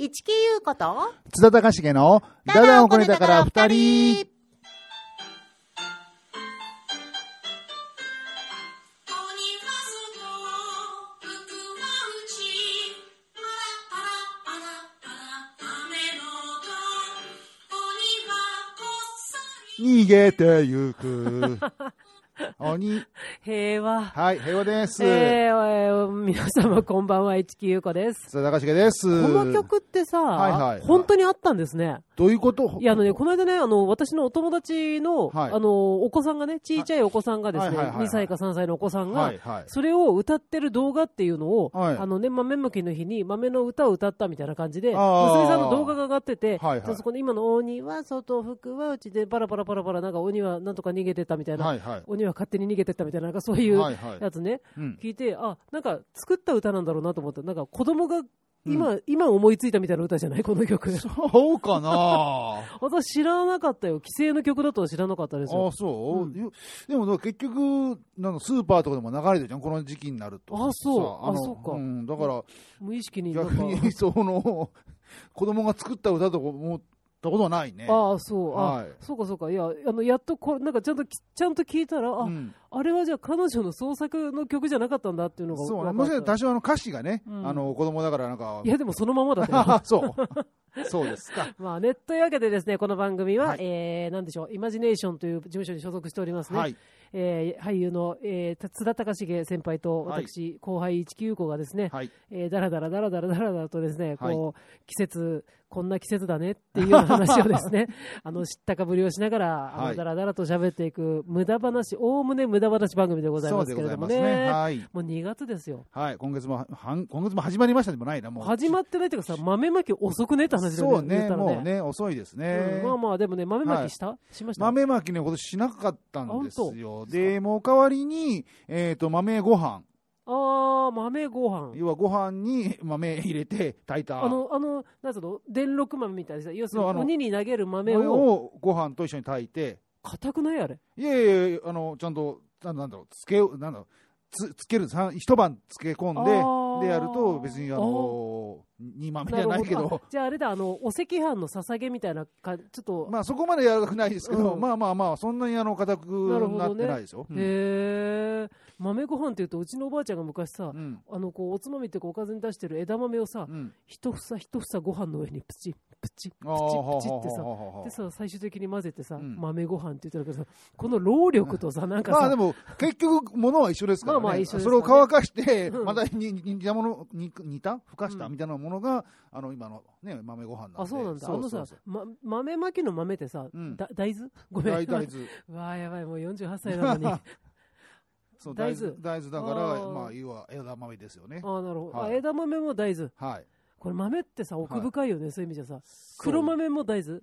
市木優子と、津田隆重のダダをこねたから二人。逃げてゆく。鬼。平和。はい、平和です。えーえー皆様こんばんは、市木優子です。津田隆重です。この曲ってさ、はいはい本当にあったんですね。どういうこと？いや、あのね、この間ね、あの、私のお友達の、はいあの、お子さんがね、ちいちゃいお子さんがですね、はいはいはいはい2歳か3歳のお子さんが、はいはい。それを歌ってる動画っていうのを、はいあのね、豆まきの日に豆の歌を歌ったみたいな感じで、娘さんの動画が上がってて、はいはいでそこで今の鬼は外、服はうちでパラパラパラパラ、なんか鬼はなんとか逃げてったみたいな、はいはい。鬼は勝手に逃げてったみたいな、なんかそういうはいはいやつね、うん。聞いて、あ、なんか作った歌なんだろうなと思った。なんか子供が今、今思いついたみたいな歌じゃない？この曲。そうかな 私知らなかったよ。規制の曲だとは知らなかったですよあ。そう、うんよでも結局なんかスーパーとかでも流れてるじゃんこの時期になるとあそうさのあそうかん、だから無意識に。逆にその 子供が作った歌とか思ったことはないね。ああ、そう。あ、はい。そうかそうか。いや、あの、やっとこれ、なんかちゃんとき、ちゃんと聞いたら、あ、うん、あれはじゃあ彼女の創作の曲じゃなかったんだっていうのがそうね。もしかしたら多少あの歌詞がね、うん。あの子供だからなんか。いや、でもそのままだっ そうそうですか。まあね、というわけでですね、この番組は、はい。えー、なんでしょう、イマジネーションという事務所に所属しておりますね。はい。えー俳優の、えー、津田隆重先輩とはい。私、後輩一木優子がですね、はい。えーだらだらだらだらだらだらとですね、はい。こう、季節、こんな季節だねっていう話をですね、あの、知ったかぶりをしながら、あの、はい。だらだらと喋っていく、無駄話、おおむね無駄話番組でございますけれどもね。ね。はい、もう2月ですよ。はい、今月もはん今月も始まりましたでもないなもう。始まってないっていうかさ、豆まき遅くねって話だよそうね。もうね遅いですね、うんまあまあ、でもね、豆まきした、しました？豆まきね、今年しなかったんですあよ。で、もう代わりに、えっ、と、豆ご飯。あー、豆ご飯。要はご飯に豆入れて炊いた。あの、あの、なんつうの、電録豆みたいなさ、要するに鬼に投げる豆豆を、をご飯と一緒に炊いて、硬くないあれ？いやいやあの、ちゃんと、なんだろう、つけ、なんだろう、つつける、さ一晩漬け込んで、でやると、別に、あの、煮豆じゃないけど。じゃああれだ、あの、お赤飯の捧げみたいなか、ちょっと、まあそこまで柔らかくないですけど、うん。まあまあまあ、そんなにあの、硬くなってないですよ。うん。へえ、豆ご飯っていうと、うちのおばあちゃんが昔さ、うん。あの、こう、おつまみってこうおかずに出してる枝豆をさ、うん。一房一房ご飯の上にプチ、プチ、プチ、プチってさ、でさ、最終的に混ぜてさ、うん豆ご飯って言ってるけどさ、この労力とさ、なんかさ、まあでも、結局、ものは一緒ですからね。まあまあ一緒ですそれを乾かして、うんまたに煮たもの、煮煮た？ふかしたうんみたいなものが、あの、今のね、豆ご飯なんで。あ、そうなんだ。あのさま、豆まきの豆ってさ、うんだ大豆？ごめん。大大豆。う わーやばい、もう48歳なのに。あ そう大豆大豆。だかあら、ーまあ、要は枝豆ですよね。ーなるほど。あ、はい枝豆も大豆。はい。これ豆ってさ、奥深いよね、そういう意味じゃさ。黒豆も大豆？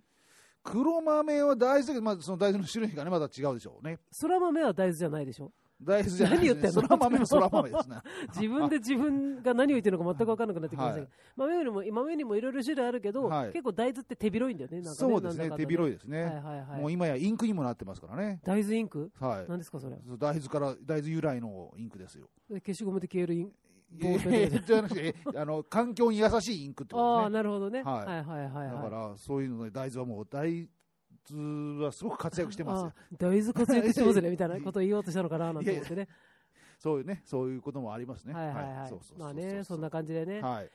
黒豆は大豆だけど、まあ、その大豆の種類がね、また違うでしょうね。空豆は大豆じゃないでしょ？大豆じゃない何言ってんの？そら豆もそら豆ですね。自分で自分が何を言ってるのか全く分かんなくなってきましたけどはい。豆よりも、豆にもいろいろ種類あるけど、はい結構大豆って手広いんだよね。なんかそうですね、手なんだかんだ広いですね。はいはいはいもう今やインクにもなってますからね。大豆インク？はい。何ですかそれ。大豆から、大豆由来のインクですよ。え消しゴムで消えるインボールいやいや じゃなくて、あの、環境に優しいインクってことああ、ですね。なるほどね。はいはいはいはいはい。だから、そういうので、大豆はもう、大豆はすごく活躍してます大豆活躍してますねみたいなことを言おうとしたのかななんて思ってね。そういうね、そういうこともありますね。はいはいはいそうそうまあね、そんな感じでね。はい。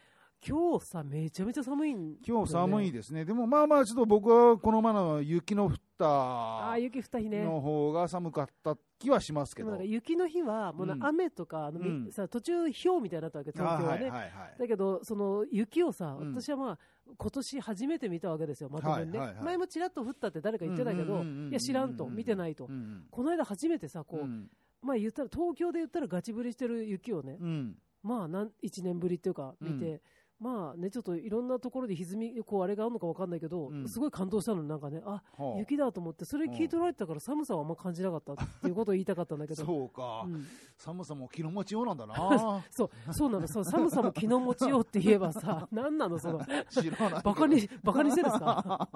今日さ、めちゃめちゃ寒いん今日寒いで。ですね。でもまあまあ、ちょっと僕はこの前の雪の降っああ、た雪降った日ね。の方が寒かった気はしますけど。雪の日は、もう雨とか、あのみうんさ途中、氷みたいになったわけ、東京はね。あはいはいはい。だけど、その雪をさ、うん私はまあ、今年初めて見たわけですよ、まともにね。はいはいはい前もちらっと降ったって誰か言ってたけど、いや、知らんと、見てないと。うんうんこの間初めてさ、こう、うんまあ言ったら、東京で言ったらガチ降りしてる雪をね、うんまあなん、1年ぶりっていうか、見て、まあね、ちょっといろんなところで歪み、こう、あれがあるのかわかんないけど、うん。すごい感動したの、なんかね、あ、はあ。雪だと思って、それ聞い取られてたから寒さはあんま感じなかったっていうことを言いたかったんだけど。そうか、うん。寒さも気の持ちようなんだな。そう、そうなの、そう、寒さも気の持ちようって言えばさ、何なの、その、知らないバカに、バカにしてるんですか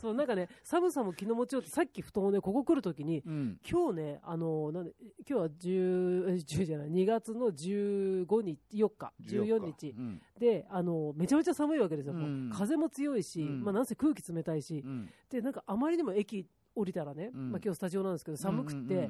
そう、なんかね、寒さも気の持ちようって、さっき布団をね、ここ来るときに、うん。今日ね、あのなんで、今日は10、10じゃない、2月の15日、4日、14日。うん。で、あのめちゃめちゃ寒いわけですよ、うん。風も強いし、うん。まあ、なんせ空気冷たいし、うん。でなんかあまりにも駅降りたらね、うん。まあ今日スタジオなんですけど、寒くて、うんうんうんう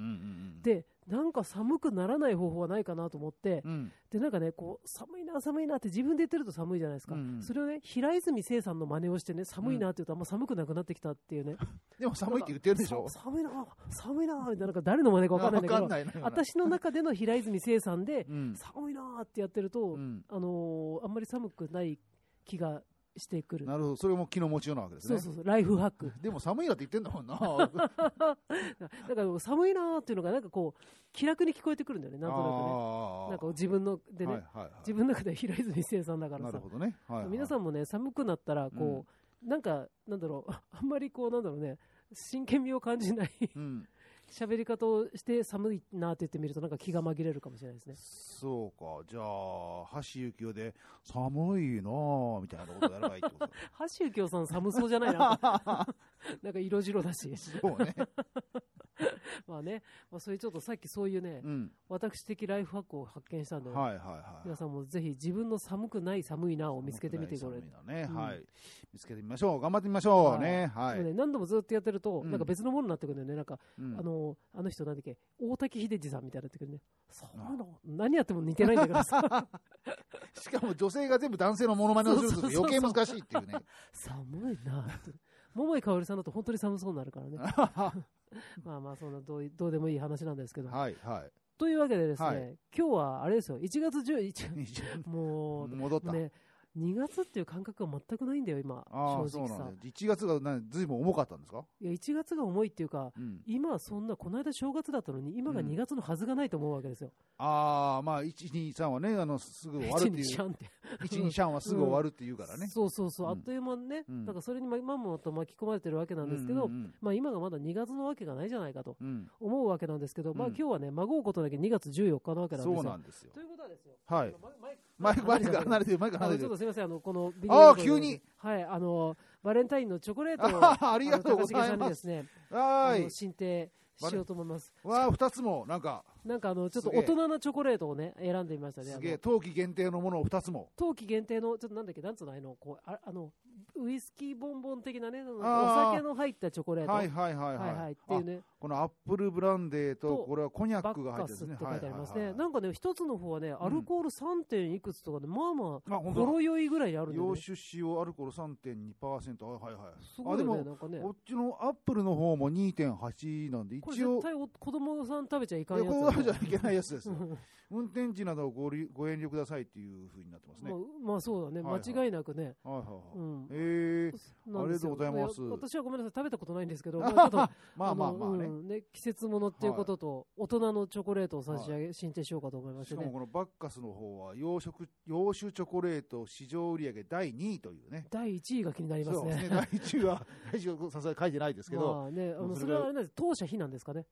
ん。でなんか寒くならない方法はないかなと思って、うん。でなんかねこう寒いな、寒いなって自分で言ってると寒いじゃないですか、うんうん。それをね平泉聖さんの真似をしてね寒いなって言うと、あんま寒くなくなってきたっていうね、でも寒いって言ってるでしょ。さ寒いな、寒いなみたいな、なんか誰の真似か分かんないんだけど、なな私の中での平泉聖さんで、うん。寒いなってやってると、うん。あのーあんまり寒くない気がしてくる。なるほど。それも気の持ちようなわけですね。そうそうそう、ライフハック。でも寒いなって言ってんだもんな。だから寒いなーっていうのがなんかこう気楽に聞こえてくるんだよねなんとなくね。なんか自分のでね、はいはいはい。自分の中では平泉聖さんだからさ。なるほどね。はいはい皆さんもね寒くなったらこう、なんかなんだろう。あんまりこうなんだろうね真剣味を感じないうん喋り方をして寒いなって言ってみるとなんか気が紛れるかもしれないですね。そうか。じゃあ橋幸夫で寒いなあみたいなことやらないってこと 橋幸夫さん寒そうじゃないな。なんか色白だし。そうね。まあね、まあ、そういうちょっとさっきそういうね、うん。私的ライフハックを発見したんで、はいはいはい。皆さんもぜひ自分の寒くない寒いなを見つけてみてくれ。寒ね、うん。はい。見つけてみましょう。頑張ってみましょうね。はい、ね、何度もずっとやってると、うん。なんか別のものになってくるんだよね、なんか、うん。あのあの人なんだっけ、大滝秀治さんみたいになってくるね、そうなの、何やっても似てないんだけどさ、しかも女性が全部男性のモノマネをすると余計難しいっていうね。寒いな。桃井かおりさんだと本当に寒そうになるからね、まあまあ、そんなどういどうでもいい話なんですけど。はいはい。というわけでですね、はい。今日はあれですよ、1月11、もう、戻った、ね、2月っていう感覚が全くないんだよ、今、ああ正直さ。そうなん。だ1月がなずいぶん重かったんですか、いや、1月が重いっていうか、うん、今はそんな、この間正月だったのに、今がうん。2月のはずがないと思うわけですよ。ああまあ123はねあのすぐ終わるって1、2、いう 3って。123はすぐ終わるっていうからね、そうそうそう、うん。あっという間にね、うん。なんかそれにままんまと巻き込まれてるわけなんですけど、うんうんまあ今がまだ2月のわけがないじゃないかとうん。思うわけなんですけど、まあうん。今日はね、まごうことだけ2月14日なわけなんですよ。そうなんですよ。ということはですよ。はい。ママイクマイクマイクが離れてるマイク離れてる。ちょっとすみません、あの、このビあーデオ急に。はい、あの、バレンタインのチョコレートを、ありがとうございます。ね、はーい進呈しようと思います。わあ2つもなんか。なんかあの、ちょっと大人なチョコレートをね、選んでみましたね。すげえ。冬季限定のものを2つも。冬季限定の、ちょっとなんだっけ、なんつうの、あの、こう、ああの、ウイスキーボンボン的なね、お酒の入ったチョコレート。はいはいはいはい、はいはい。っていうね、あこのアップルブランデーととこれはコニャックが入ってるんですね。書いてありますね。はいはいはい。なんかね、一つの方はね、アルコール 3. 点いくつとかで、まあまあ、ほろ酔いぐらいにあるんだよね。洋酒使用アルコール3.2%はいはいはい。すごいよね、あでもなんかね。こっちのアップルの方も2.8なんで一応絶対お子供さん食べちゃいかんいややつだねこれはじゃいけないやつです 運転時などをごりご遠慮くださいっていうふうになってますね、まあ、まあそうだね、はいはい。間違いなくね。はいはいはい、うんえー、なん。ですよありがとうございます。や私はごめんなさい、食べたことないんですけど、まあまあまあね、うんね季節ものっていうことと、大人のチョコレートを差し上げ、進呈しようかと思いましね。してかも。このバッカスの方は洋食洋酒チョコレート市場売上第2位というね。第1位が気になりますね。ね第1位は第1位はさすがに書いてないですけど、まあね、あのそれはあれなんです、当社非なんですかね。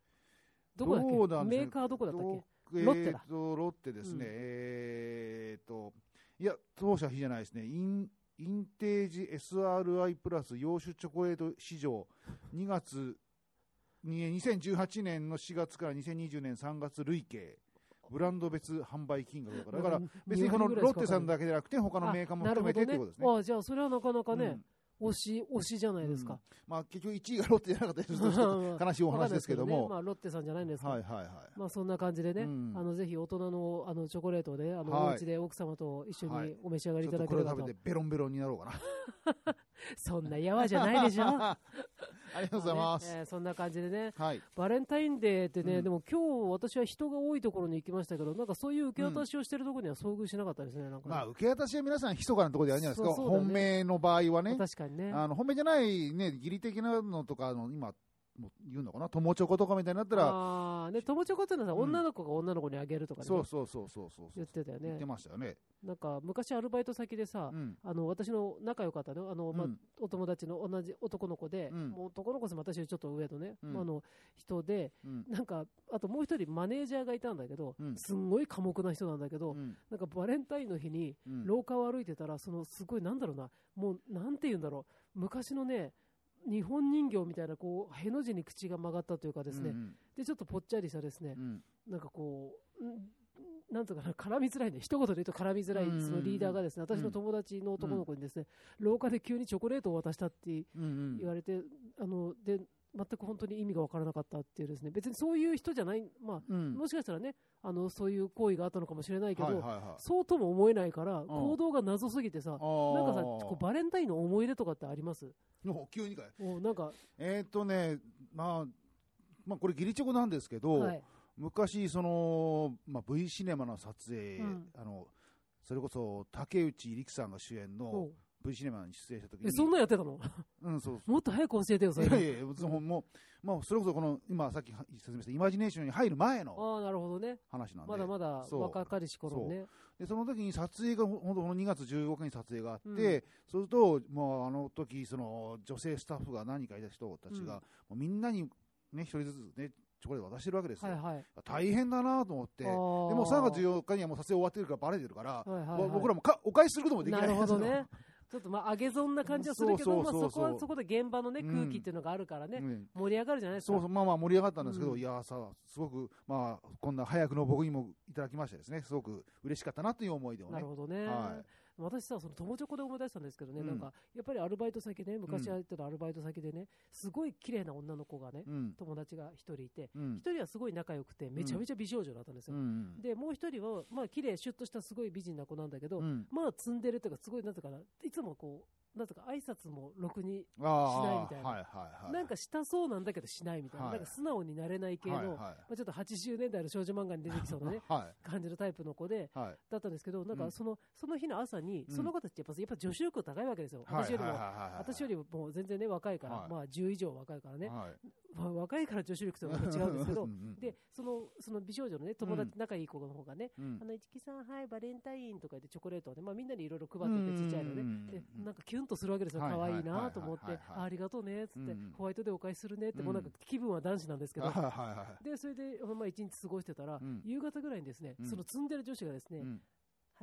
どこだっけ？メーカーどこだったっけ？どロッテだえーとロッテですね、うん。えーといや当社比じゃないですね。インインテージ SRI プラス洋酒チョコレート市場。2月に2018年の4月から2020年3月累計。ブランド別販売金額だから。だから別にこのロッテさんだけじゃなくて他のメーカーも含めてってことですね。あじゃあそれはなかなかね、うん推し、推しじゃないですか。まあ、結局1位がロッテじゃなかったりすると悲しいお話ですけども、ねまあロッテさんじゃないんですけど、はいはいはい。まあそんな感じでね、うんあのぜひ大人のあのチョコレートをね、あの、はいお家で奥様と一緒はいにお召し上がりいちょたっとこれを食だければと。べてベロンベロンになろうかな。そんなやわじゃないでしょ？ありがとうございます。ねえーそんな感じでね、はい。バレンタインデーってね、うんでも今日私は人が多いところに行きましたけど、なんかそういう受け渡しをしてるところには遭遇しなかったですね、なんかねまあ、受け渡しは皆さん、密かなところでやるんじゃないですか、そうそうだね本命の場合はね、確かにね。あの本命じゃない、ね、義理的なのとかあの、今、言うのかな、友チョコとかみたいになったら、ああ、ね、友チョコっていうのはさ、うん。女の子が女の子にあげるとかね、そうそうそうそうそう言ってたよね。言って。ましたよね。なんか昔アルバイト先でさ、うん。あの私の仲良かったの。あの、まあうんお友達の同じ男の子で、うん。もう男の子です私よりちょっと上のね、うん。まああの人でうん。なんかあともう一人マネージャーがいたんだけど、うん。すんごい寡黙な人なんだけど、うん。なんかバレンタインの日にうん。廊下を歩いてたらそのすごいなんだろうなもうなんて言うんだろう。昔のね日本人形みたいなこうへの字に口が曲がったというかですね、うんでちょっとぽっちゃりしたですね、うん。なんかこう、んなんとかな、絡みづらいね、一言で言うと絡みづらい、うんそのリーダーがですね、私の友達の男の子にですね、廊下で急にチョコレートを渡したってうんうん。言われて、あの、で、全く本当に意味がわからなかったっていうですね、別にそういう人じゃない、まあ、うん。もしかしたらね、あの、そういう行為があったのかもしれないけど、はいはいはい。そうとも思えないから、行動が謎すぎてさ、なんかさ、こうバレンタインの思い出とかってあります？お急にかい。なんか、えーっとね、まあ、まあ、これ、義理チョコなんですけど、はい。昔、その、まあ、V シネマの撮影、うん。あの、それこそ竹内力さんが主演おのう V シネマに出演した時え、に、そんなんやってたの？うん、そうもっと早く教えてよ、それ。いやいや別にもう、まあ、それこそこの、今さっき説明したイマジネーションに入る前のああ、なるほどね。話なんで、まだまだそう若かりし頃ね。でその時に撮影が、ほんとこの2月15日に撮影があって、うんそうすると、もうあの時その女性スタッフが何人かいた人たちが、うんもうみんなにね、一人ずつね、チョコレート渡してるわけですよ。はいはい。大変だなと思って、でも3月14日にはもう撮影終わってるからバレてるから、はいはいはい僕らもかお返しすることもできなないるほどね。ちょっとまあ、上げ損な感じはするけど、まあ、そこはそこで現場のね、うん空気っていうのがあるからね、うん盛り上がるじゃないですか。そうそう、まあまあ盛り上がったんですけど、うんいやさ、すごく、まあ、こんな早くの僕にもいただきましてですね、すごく嬉しかったなという思い出をね。なるほどね。はい私さ、その友チョコで思い出したんですけどね、うんなんか、やっぱりアルバイト先で、昔やってたアルバイト先でね、すごい綺麗な女の子がね、うん。友達が一人いて、うん一。人はすごい仲良くて、めちゃめちゃ美少女だったんですうよ。ん。で、もう一人は、まあ、綺麗、シュッとしたすごい美人な子なんだけど、うん。まあ、ツンデレというか、すごい、なんていうかな、いつもこう、なんとか挨拶もろくに、しないみたいなはいはいはい。なんかしたそうなんだけどしないみたいな、はいなんか素直になれない系の、はいはいまあ、ちょっと80年代の少女漫画に出てきそうなね、はい。感じのタイプの子で、はい。だったんですけど、なんかその、その日の朝に、うん。その子たちってやっぱ、やっぱ女子力高いわけですよ。はい。私よりも、私よりももう全然ね、若いから、はい。まあ10以上若いからね、若いから女子力とは違うんですけど。う、ん。で、その、その美少女のね、友達、うん。仲いい子の方がね、うん。あの、市木さん、はい、バレンタインとか言ってチョコレートをね、まあみんなにいろいろ配ってて、ちっちゃいのね。うん。で、なんかキュンとするわけですよ。はい可愛いはいなと思ってあありがとうね、つって。うん、ホワイトでお返しするねって、うんもうなんか気分は男子なんですけど。で、それで、まあ一日過ごしてたらうん、夕方ぐらいにですねう、ん。その積んでる女子がですねう、ん。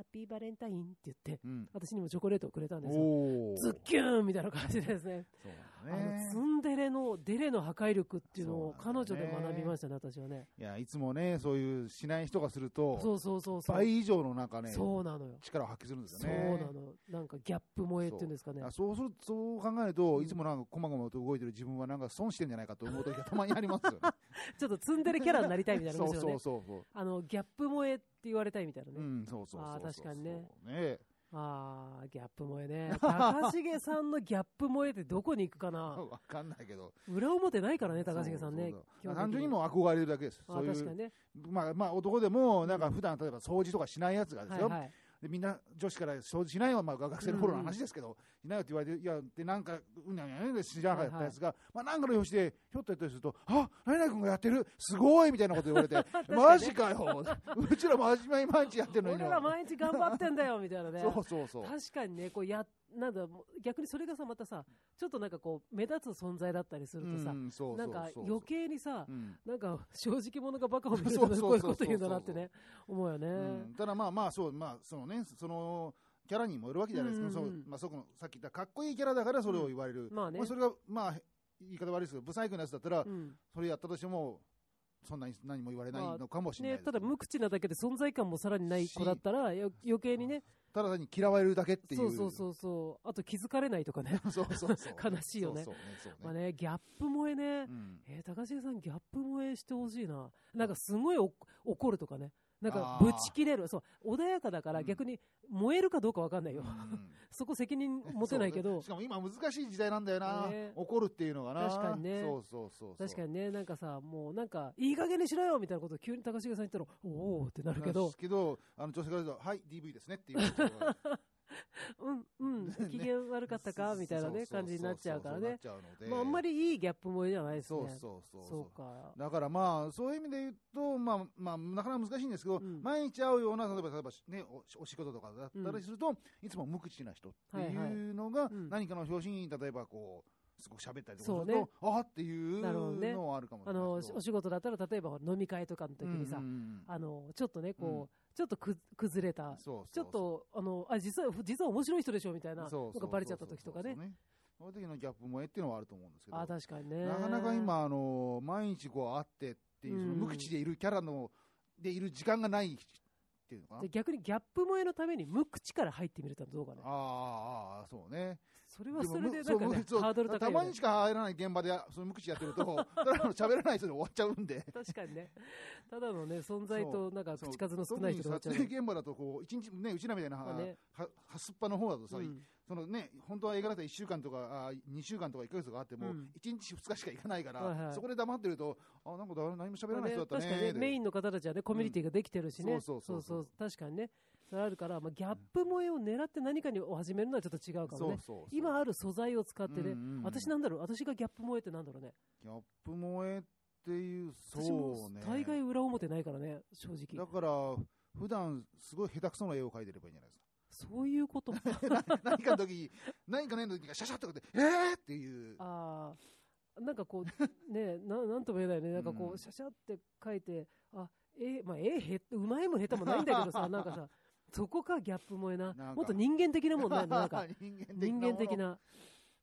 ハッピーバレンタインって言って、うん。私にもチョコレートをくれたんですよ。ズッキューンみたいな感じでですね。そうねの、ツンデレの、デレの破壊力っていうのを彼女で学びましたね、私はね。いや、いつもね、そういうしない人がすると、そうそうそうそう。倍以上のなんかね、そうなのよ。力を発揮するんですそうよね。なの。なんかギャップ萌えっていうんですかね。あそうするそう考えると、うんいつもなんか、こまごまと動いてる自分はなんか損してんじゃないかと思う時がたまにありますよね。ちょっとツンデレキャラになりたいみたいな そうそう。そうそう。あの、ギャップ萌えって言われたいみたいなね。うん、そうそうそうそう。あー確かにねそう。ねああ、ギャップ萌えね。高重さんのギャップ萌えってどこに行くかな わかんないけど。裏表ないからね、高重さんね単純にもう憧れるだけです。あそういう、確かにね。まあまあ男でも、なんか普段例えば掃除とかしないやつがですよ。はいはい。でみんな女子から掃除しないよ、まあ、学生の頃の話ですけど、しないよって言われて、いや、で、なんか、うんにゃんにゃんで知らなかったやつが、まあ、なんかの表紙で、ひょっとやったりすると、あ何々君がやってる、すごい！みたいなこと言われて、マジかよ、うちら真面目に毎日やってるのに俺ら毎日頑張ってんだよ、みたいなね。そうそうそう。確かにね、こうや、なんだ、逆にそれがさ、またさ、ちょっとなんかこう、目立つ存在だったりするとさ、なんか余計にさう、ん。なんか正直者がバカを見るそうそうそうとこういうこと言うんだなってね、思うよね。うん。ただまあまあそうまあそのねそのキャラにもよるわけじゃないですか、うんうんうん。そうまあそこのさっき言ったかっこいいキャラだからそれを言われる、まあね。まあそれがまあ言い方悪いですけどブサイクなやつだったら、うん。それやったとしてもそんなに何も言われないまあのかもしれない。ね、ただ無口なだけで存在感もさらにない子だったら、よ余計にね、ただ単に嫌われるだけっていう。そうそうそうそう、あと気づかれないとかね、そうそうそう。悲しいよね。そうそうまあね、ギャップ萌えね、うん。えー高重さん、ギャップ萌えしてほしいな、なんかすごいお怒るとかね、なんかぶち切れる、そう。穏やかだからうん。逆に燃えるかどうかわかんないよ、うん。そこ責任持てないけど。し、かも今難しい時代なんだよな、ね。怒るっていうのがな。確かにね。そうそうそうそう。確かにね、なんかさ、もうなんか、いい加減にしろよみたいなことを急に高重さん言ったら、おおってなるけど。です、けどあの女性から言うとはい DV ですねっていう うん、うん、機嫌悪かったか？みたいなね、感じになっちゃうからね。まあ、あんまりりいいギャップ萌えじゃないですね。そうそうそうそう。か。だからまあそういう意味で言うと、まあまあ、なかなか難しいんですけど、うん。毎日会うような例えば例えば、ね、おお仕事とかだったりすると、いつも無口な人っていうのが、何かの表紙に例えばこうすごく喋ったりとかすそうね。ると、ああっていうのはあるかもしあの、れないですけどお仕事だったら、例えば飲み会とかの時にさ、あの、ちょっとね、こう、うんちょっとく崩れた、そうそうちょっと、あの、あ、実は、実は面白い人でしょみたいな、そうそうのがバレちゃった時とかねそう。そうそうそういう時のギャップ萌えっていうのはあると思うんですけどあ、確かにね。なかなか今、あの毎日こう会ってっていう、そのうん無口でいるキャラのでいる時間がないっっていうのかなで。逆にギャップ萌えのために無口から入ってみるとどうかねあ。あああ、そうね。それはそれでなんかね、ハードル高いよね。たまにし。か入らない現場で、その無口やってると、ただの喋らない人で終わっちゃうんで。確かにね。ただのね、存在となんか口数の少ない人で終わっちゃう。ね。特に撮影現場だとこう一日ねうちらみたいな、まあね。ははすっぱの方だとさ、うん。そのね本当は映画だったら1週間とかあ2週間とか1ヶ月とかあっても、うん。1日2日しか行かないから、はいはい。そこで黙ってるとあなんかだ何も喋らない人だったねまあね確かにね、で。メインの方たちはね、コミュニティができてるしね、そう。そうそう確かにね、それあるから、まあ、ギャップ萌えを狙って何かにを始めるのはちょっと違うかもね、そうそうそう。今ある素材を使ってね、うんうんうん。私なんだろう、私がギャップ萌えってなんだろうね、ギャップ萌えっていうそうね。大概裏表ないからね、正直。だ、から普段すごい下手くそな絵を描いてればいいんじゃないですか。そういうこと、何かの時に何かの時がシャシャッとかってえー！っていう。あー。なんかこう、ねな、なんとも言えないね、なんかこう、うん。シャシャって書いて、あえまあ、えへうまいも下手もないんだけどさ、なんかさ、そこか、ギャップ萌えな、なもっと人間的なもん なんか。人間的な人間的ものな、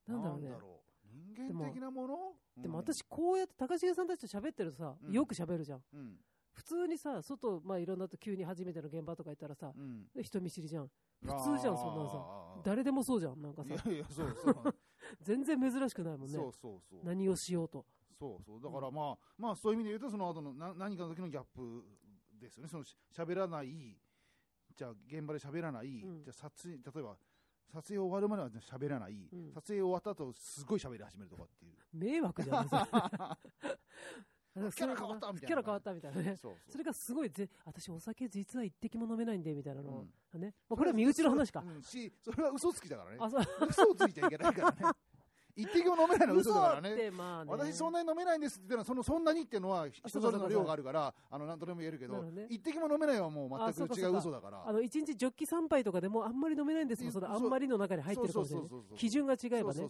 なんだろうね。う人間的なもの？でも、私、こうやって高重さんたちと喋ってるとさ、うんよく喋るじゃん。うん普通にさ、外、まあいろんなと急に初めての現場とか行ったらさう、ん、人見知りじゃん。普通じゃん、そんなのさ。さ誰でもそうじゃん、なんかさ。いやいや、そうそう。全然珍しくないもんねそう。そうそう。何をしようと。そうそう。だからまあ、まあそういう意味で言うと、その後のな何かの時のギャップですよね。そのし喋らない、じゃあ現場で喋らない、うんじゃあ撮影、例えば、撮影終わるまでは喋らない、うん撮影終わった後すごい喋り始めるとかっていう。迷惑じゃん、それキャラ変わったみたいなキャラ変わったみたいなね。そうそれがすごいぜ、私お酒実は一滴も飲めないんで、みたいなのをうんね。まあこれは身内の話かう。んし、それは嘘つきだからね。嘘をついちゃいけないからね。一滴も飲めないのは嘘だからね。まあね。私そんなに飲めないんですって言ったら、そのそんなにっていうのは人それぞれの量があるから、あの、なんとでも言えるけどね、一滴も飲めないはもう全く違う嘘だから。あの、一日ジョッキ3杯とかでもあんまり飲めないんですもん、そのあんまりの中に入ってるかもしれない。基準が違えばね。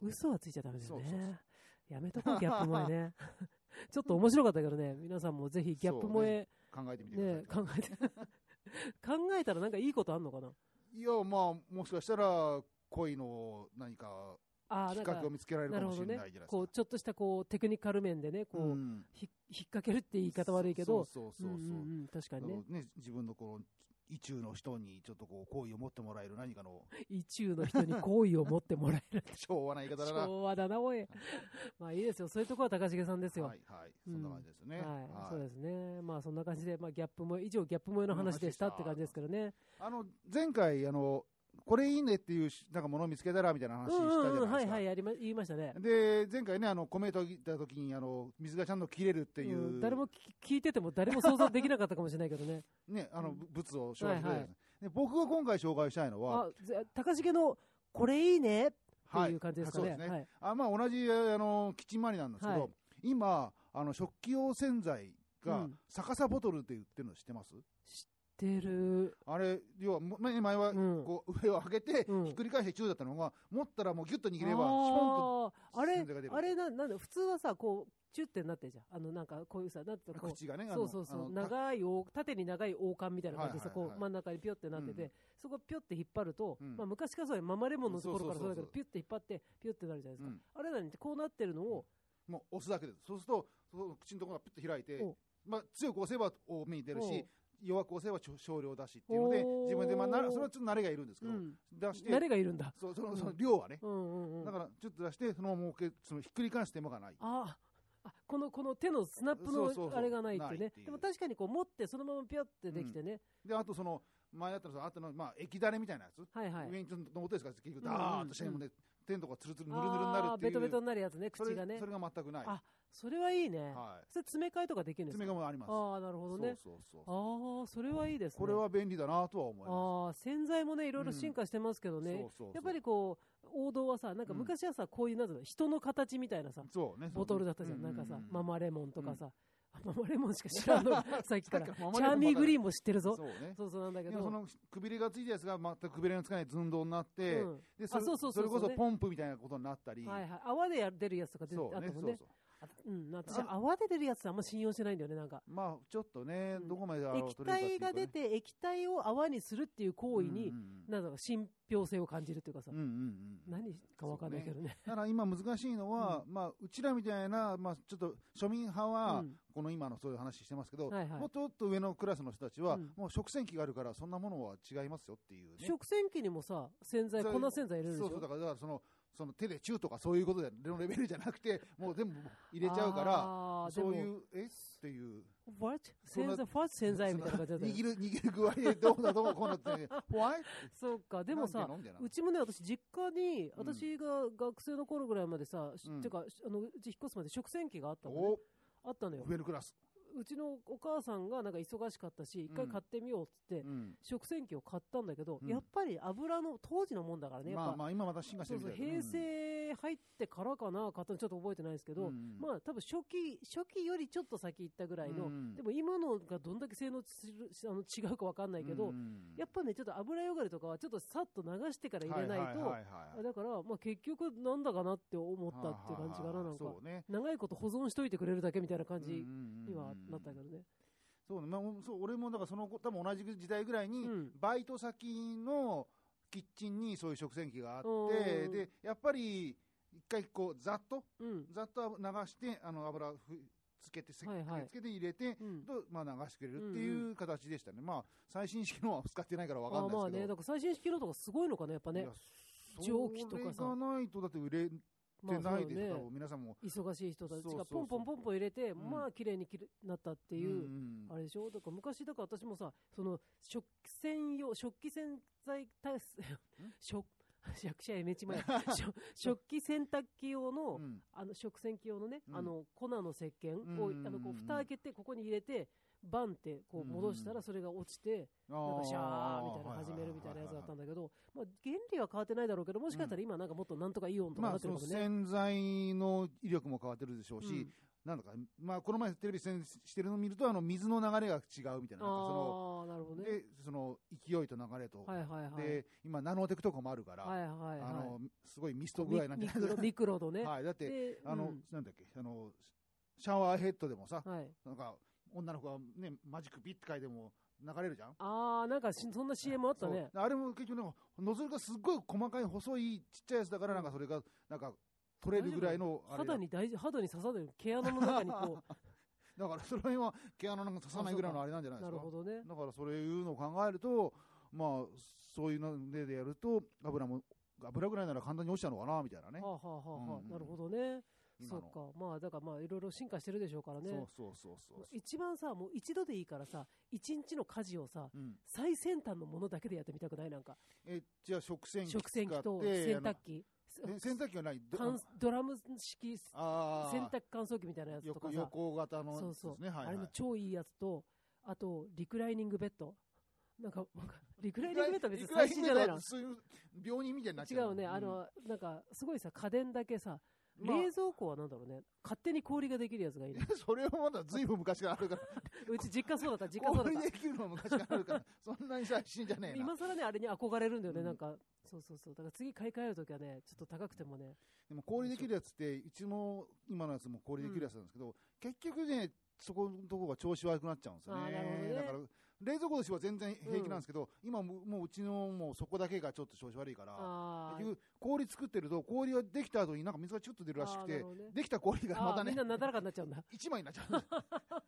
嘘はついちゃダメだよね。やめとこう、ギャップ萌えね。ちょっと面白かったけどね、皆さんもぜひギャップ萌え、考えてみてね。考えて。考えたらなんかいいことあんのかな？いや、まあ、もしかしたら、恋の何か、ああ、なんかきっかけを、見つけられるかもしなるほどねれないじゃない。ですか。こう、ちょっとしたこう、テクニカル面でね、こう、んひ引っ掛けるって言い方悪いけど、そうそうそうそう。んんん確かにね。ね、自分のこう、意中の人にちょっとこう、好意を持ってもらえる何かの意中の人に好意を持ってもらえる。昭和な言い方だな。昭和だな、おい。まあいいですよ。そういうところは高重さんですよ。はいはい。そんな感じですよね。はい、そうですね。まあそんな感じで、まあギャップも、以上ギャップ萌えの話でしたって感じですけどね。あの、前回、あの、これいいねっていうし、なんかものを見つけたらみたいな話したじゃないですか。はいはい、やりま、言いましたね。で、前回ね、あの、コメントた時に、あの、水がちゃんと切れるっていう、うん誰も聞聞いてても誰も想像できなかったかもしれないけどね。ね、あの、うん物を紹介してくれいはいで僕が今回紹介したいのは、高重の、これいいねってはいいう感じですかね。そうですねはい。あまあ、同じ、あの、キッチン周りなんですけど、はい今、あの、食器用洗剤がうん、逆さボトルって言ってるの知ってます、てる。あれ、要は、も前前は、うん。こう、上を上げて、うん。ひっくり返して中だったのが、持ったらもうギュッと握れば、シュポンとあれあれな、なんだ、普通はさ、こう、チュってなってるじゃん。あの、なんか、こういうさ、なんていうのこう口がね、そうそうそう、長い王、縦に長い王冠みたいな感じでさ、こう真ん中にピョってなってて、うん。そこピョって引っ張ると、うん。まあ昔からそうやママレモンのところからそうだけど、ピュって引っ張って、ピュってなるじゃないですか。うん。あれなにこうなってるのを、もう押すだけです。そうすると、その口のところがピュッと開いてお、まあ、強く押せば多めに出るしお、弱く押せば少量だしっていうので、自分で、まあ、なそれはちょっと慣れがいるんですけど、うん、出して、誰がいるんだ。そうそのその量はね、うんうんうん。だからちょっと出して、そのままそのひっくり返す手間がない。ああ、この、この手のスナップそうそうそうのあれがないってねないっていうでも確かにこう持って、そのままピョってできてね。で、あとその、前だったの、あとの、まあ、液だれみたいなやつ、はいはい。上にちょっと残ってるんですから、結局、うんうんうんダーッとしてもね、手のとこがツルツル、ヌルヌルになるっていう。ベトベトになるやつね、それ口がねそ。れが全くない。あそれはいいね。はそれ詰め替えとかできるんい。ですか？爪がもあります。ああ、なるほどね。そうそうそう。ああ、それはいいですね。これは便利だなとは思いまああ、洗剤もね、いろいろ進化してますけどす。ね。そうそうそうやっぱりこう、王道はさ、なんか昔はさ、こういう、なんだろう、人の形みたいなさ、そうね。ボトルだったじゃん。うなんかさう、うママレモンとかさ、あママレモンしか知らんの、さっきから。チャーミーグリーンも知ってるぞ。そうね。そうそうなんだけど。そのくびれがついたやつが全くくびれのつかない寸胴になって、うんでそれこそねポンプみたいなことになったり、はいはい。泡でや出るやつとか出てそうね、あったもんねそうそ。う。あうん、私、あ泡で出るやつあんま信用してないんだよね、なんか。まあ、ちょっとね、うん。どこまで液体が出、て、液体を泡にするっていう行為に、うんうんなん。だろう、信憑性を感じるっていうかさ、うんうんうん、何かわかんないけどね。だから今難しいのは、まあ、うちらみたいな、まあ、ちょっと庶民派は、うん。この今のそういう話してますけど、はいはい。もっともっと上のクラスの人たちは、うん。もう食洗機があるから、そんなものは違いますよっていうね。食洗機にもさ、洗剤、粉洗剤入れるでしょ？そうそう、だから、だからその、その手でチューとかそういうことでのレベルじゃなくて、もう全部入れちゃうから、そういう、え？っていう。What? 洗剤、ファ洗剤みたいな感じだ握る、握る具合でどうだどうだこうなって、怖いそうか、でもさ、うちもね、私、実家に、うん私が学生の頃ぐらいまでさ、しうん。てか、あのうち引っ越すまで食洗機があったのね、お。あったのよ。上のクラス。うちのお母さんがなんか忙しかったし、一回買ってみようっつって、うん。食洗機を買ったんだけど、うん。やっぱり油の、当時のもんだからね、やっぱ、まあまあ、今また進化してそうそう、平成入ってからかな、買ったのちょっと覚えてないですけど、うん。まあ多分初期、初期よりちょっと先行ったぐらいの、うん。でも今のがどんだけ性能あの違うかわかんないけど、うん。やっぱね、ちょっと油汚れとかはちょっとさっと流してから入れないと、だから、まあ、結局なんだかなって思ったっていう感じかな、なんか。長いこと保存しといてくれるだけみたいな感じににはなったけどね。そうね、まあ、そう俺もだからその多分同じ時代ぐらいに、うん。バイト先のキッチンにそういう食洗機があうって、ん。でやっぱり一回こうざっとうん。ざっと流してあの油ふつけてせはいはい。つけて入れて、うん。とまあ、流してくれるっていう形でしたね、まあ最新式のは使ってないからわかあんないですけど、まあね、だから最新式のとかすごいのかね、やっぱね。蒸気とかさ。がないとだって売れてまあないですかね。皆さんも。忙しい人たちがポンポンポンポン入れて、ん。まあ綺麗にきれなったっていんう。んあれでしょ？だから昔、だから私もさ、その食器洗用、食器洗剤対す、食、役者やめちまえ。食食器洗濯機用の、うん。あの食洗機用のね、うん。あの粉の石鹸を、うん。あのこう蓋開けて、ここに入れて、バンってこう戻したら、それが落ちて、なんかシャーみたいな始めるみたいなやつだったんだけど、まあ、原理は変わってないだろうけど、もしかしたら今、なんかもっとなんとかイオンとかまあ、なってるかもね。洗剤の威力も変わってるでしょうし、うんなんだか、まあ、この前テレビ出演してるのを見ると、あの水の流れが違うみたいな、なんかそああ、なるほどの、ね。で、その勢いと流れと、はいはいはい。で、今、ナノテクとかもあるから、はいはいはい。あの、すごいミスト具合なんじゃないミクロミクロのね。はい、だって、であの、うんなんだっけ、あの、シャワーヘッドでもさ、はい。なんか、女の子がね、マジックビッて書いても流れるじゃん？ああ、なんかしそんな CM あったね。あれも結局ね、ノズルがすっごい細かい細いちっちゃいやつだから、なんかそれが、なんか、取れるぐらいの、あれが肌に大事、肌に刺さる毛穴の中にこ だからその辺は毛穴なんか刺さないぐらいのあれなんじゃないう、ですか？なるほどね。だからそういうのを考えると、まあ、そういうのでやると、油も、油ぐらいなら簡単に落ちたのかな、みたいなねは。あ、はあはあはあうんなるほどね。そうか。まあ、だからまあ、いろいろ進化してるでしょうからね。そうそうそうそう。一番さ、もう一度でいいからさ、一日の家事をさ、うん、最先端のものだけでやってみたくない？なんか。え、じゃあ食洗機食洗機と洗濯機。洗濯機はない？ドラム式洗濯乾燥機みたいなやつとか横さ。横型のそうそうですね、はい、あれのはい。超いいやつと、あと、リクライニングベッド。なんか、リクライニングベッドは別に最新じゃないの？そういう病人みたいになっちゃう違うね、あの、なんか、すごいさ、家電だけさ、まあ冷蔵庫はなんだろうね、勝手に氷ができるやつがいいね。それはまだずいぶん昔からあるから、うち実家そうだった、実家そうだ氷った。できるのは昔からあるから、そんなに最新じゃねえな。今更ね、あれに憧れるんだよね、うんなんか。そうそうそう。だから次買い替えるときはね、ちょっと高くてもね。でも氷できるやつって、うちの今のやつも氷できるやつなんですけど、結局ね、そこのとこが調子悪くなっちゃうんですよね。あーなるほどねだから、冷蔵庫としては全然平気なんですけど、今ももううちのもうそこだけがちょっと調子悪いから、あ結局氷作ってると、氷ができた後になんか水がちょっと出るらしくてね、できた氷がまたねみんな、なだらかになっちゃうんだ。一枚になっちゃう。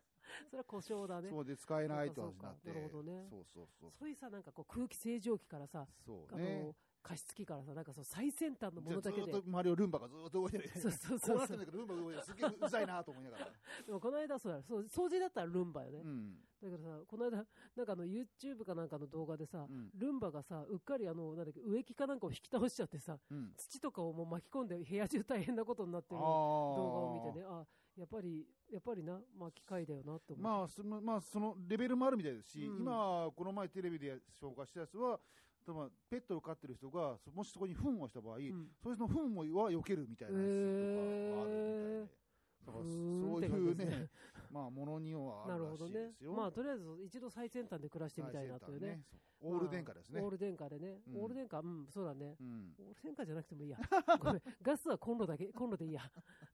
それは故障だね。そうで使えないって話になって。なるほどねそうそうそう。そういうさ、なんかこう空気清浄機からさ、あそうねの。加湿器からさ、なんかそう最先端のものだけで。っと周りをルンバがずっと動いてる。そうそうこそううなってんだけど、ルンバが動いてる。すげえうざいなと思いながら。でもこの間そうだそう掃除だったらルンバよね、うん。だからさこの間なんかあの YouTube かなんかの動画でさ、うんルンバがさうっかりあのなんだっけ植木かなんかを引き倒しちゃってさうん。土とかをもう巻き込んで部屋中大変なことになってる動画を見てねあやっぱりやっぱりなまあ機械だよなって思う、まあ、その、まあ、そのレベルもあるみたいですし、うん今、この前テレビで紹介したやつは、多分ペットを飼ってる人が、そもしそこに糞をした場合、ん。それの糞もは避けるみたいなやつとかはあるみたいで。だからそういうね、まあ、ものにはあるらしなるほどねいですよ。。まあ、とりあえず一度最先端で暮らしてみたいなというね。そうオール電化ですねオー。ル電化でね。うんオール電化、うん、そうだね。うん。オール電化じゃなくてもいいや。ごめん。ガスはコンロだけ、コンロでいいや。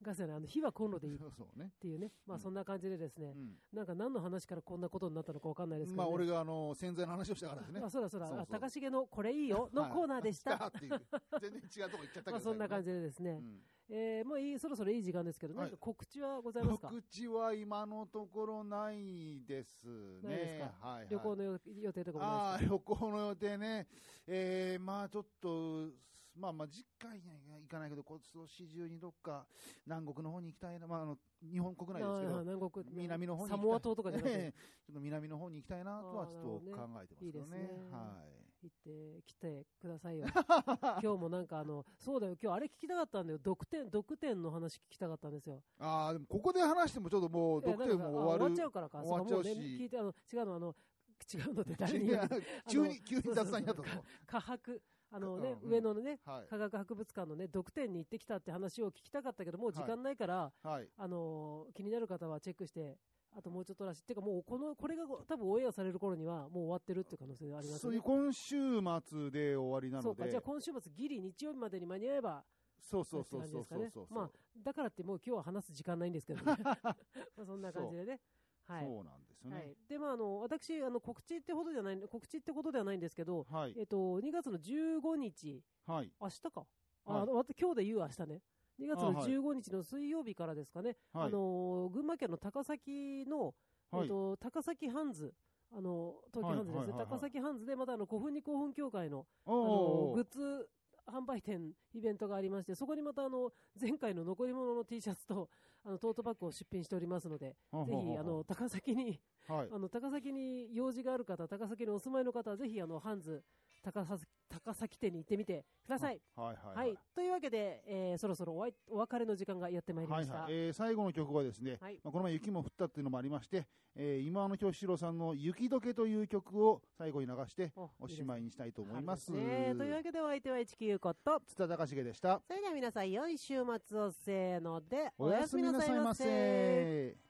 ガスじゃない、あの火はコンロでいいっ そうそうね。ていうね。まあ、うんそんな感じでですねう。ん。なんか何の話からこんなことになったのかわかんないですけど、まあ、ね。俺があの、洗剤の話をしたからですねあ、。そうだそうだ。そう高重のこれいいよのコーナーでした。はい 全然違うとこ行っちゃったけど。まあ、そんな感じ。じでですね。うんえー、もういい、そろそろいい時間ですけど、はいなんか告知はございますか？告知は今のところないですね。か？はいはい。旅行の予予定とかもああ、ないですか？旅行の予定ね。えー、まあちょっと、まあまあ次回には行かないけど、今年中にどっか南国の方に行きたいな。まああの、日本国内ですけど、南国南の方に行きたい。サモア島とかじゃなくて、え えちょっと南の方に行きたいなとはちょっと考えてますけどね。いいですねはい。行ってきてくださいよ。今日もなんかあの、そうだよ、今日あれ聞きたかったんだよ。毒点、毒点の話聞きたかったんですよ。ああ、でもここで話してもちょっともう、いやドクテルも終わる。終わっちゃうからか。終わっちゃうしそかもね聞いて、あの、違うの、あの、違うのって 誰に 急に、急に雑談になったぞ。科博、あのね、うん上野のね、はい。科学博物館のね、毒点に行ってきたって話を聞きたかったけど、もう時間ないから、はい。あのー気になる方はチェックして、あともうちょっとらしい。てかもう、この、これが多分オンエアされる頃には、もう終わってるっていう可能性ありますよねそういう。今週末で終わりなので。そうか、じゃあ今週末ギリ日曜日までに間に合えば、そうそうそうそうそうそう。かねまあ、だからってもう今日は話す時間ないんですけどね。まあそんな感じでね。はい。そうなんですよねはい。。で、まあ、あの、私、あの、告知ってほどじゃない、告知ってことではないんですけど、はい。えっと、2月の15日、はい。明日か。あ、はい今日で言う明日ね。2月のあはい。15日の水曜日からですかね。はい。あの、群馬県の高崎の、はい。えっと、高崎ハンズ、あの、東京ハンズですね。高崎ハンズで、またあの、古墳に興奮協会の、あおのおグッズ販売店、イベントがありまして、そこにまたあの、前回の残り物の T シャツと、あの、トートバッグを出品しておりますので、ぜひ、あの、高崎に、はいあの、高崎に用事がある方、高崎にお住まいの方は、ぜひ、あの、ハンズ、高崎、高崎店に行ってみてください。はいはいはい。というわけで、えーそろそろおお別れの時間がやってまいりました。はいはいえー最後の曲はですね、はいまあ、この前雪も降ったっていうのもありまして、えー今野京志郎さんの雪解けという曲を最後に流しておおしまいにしたいと思います。いいですねというわけで、お相手は市木優子と、津田隆重でした。それでは皆さん、良い週末をせーので、おやすみなさいませ。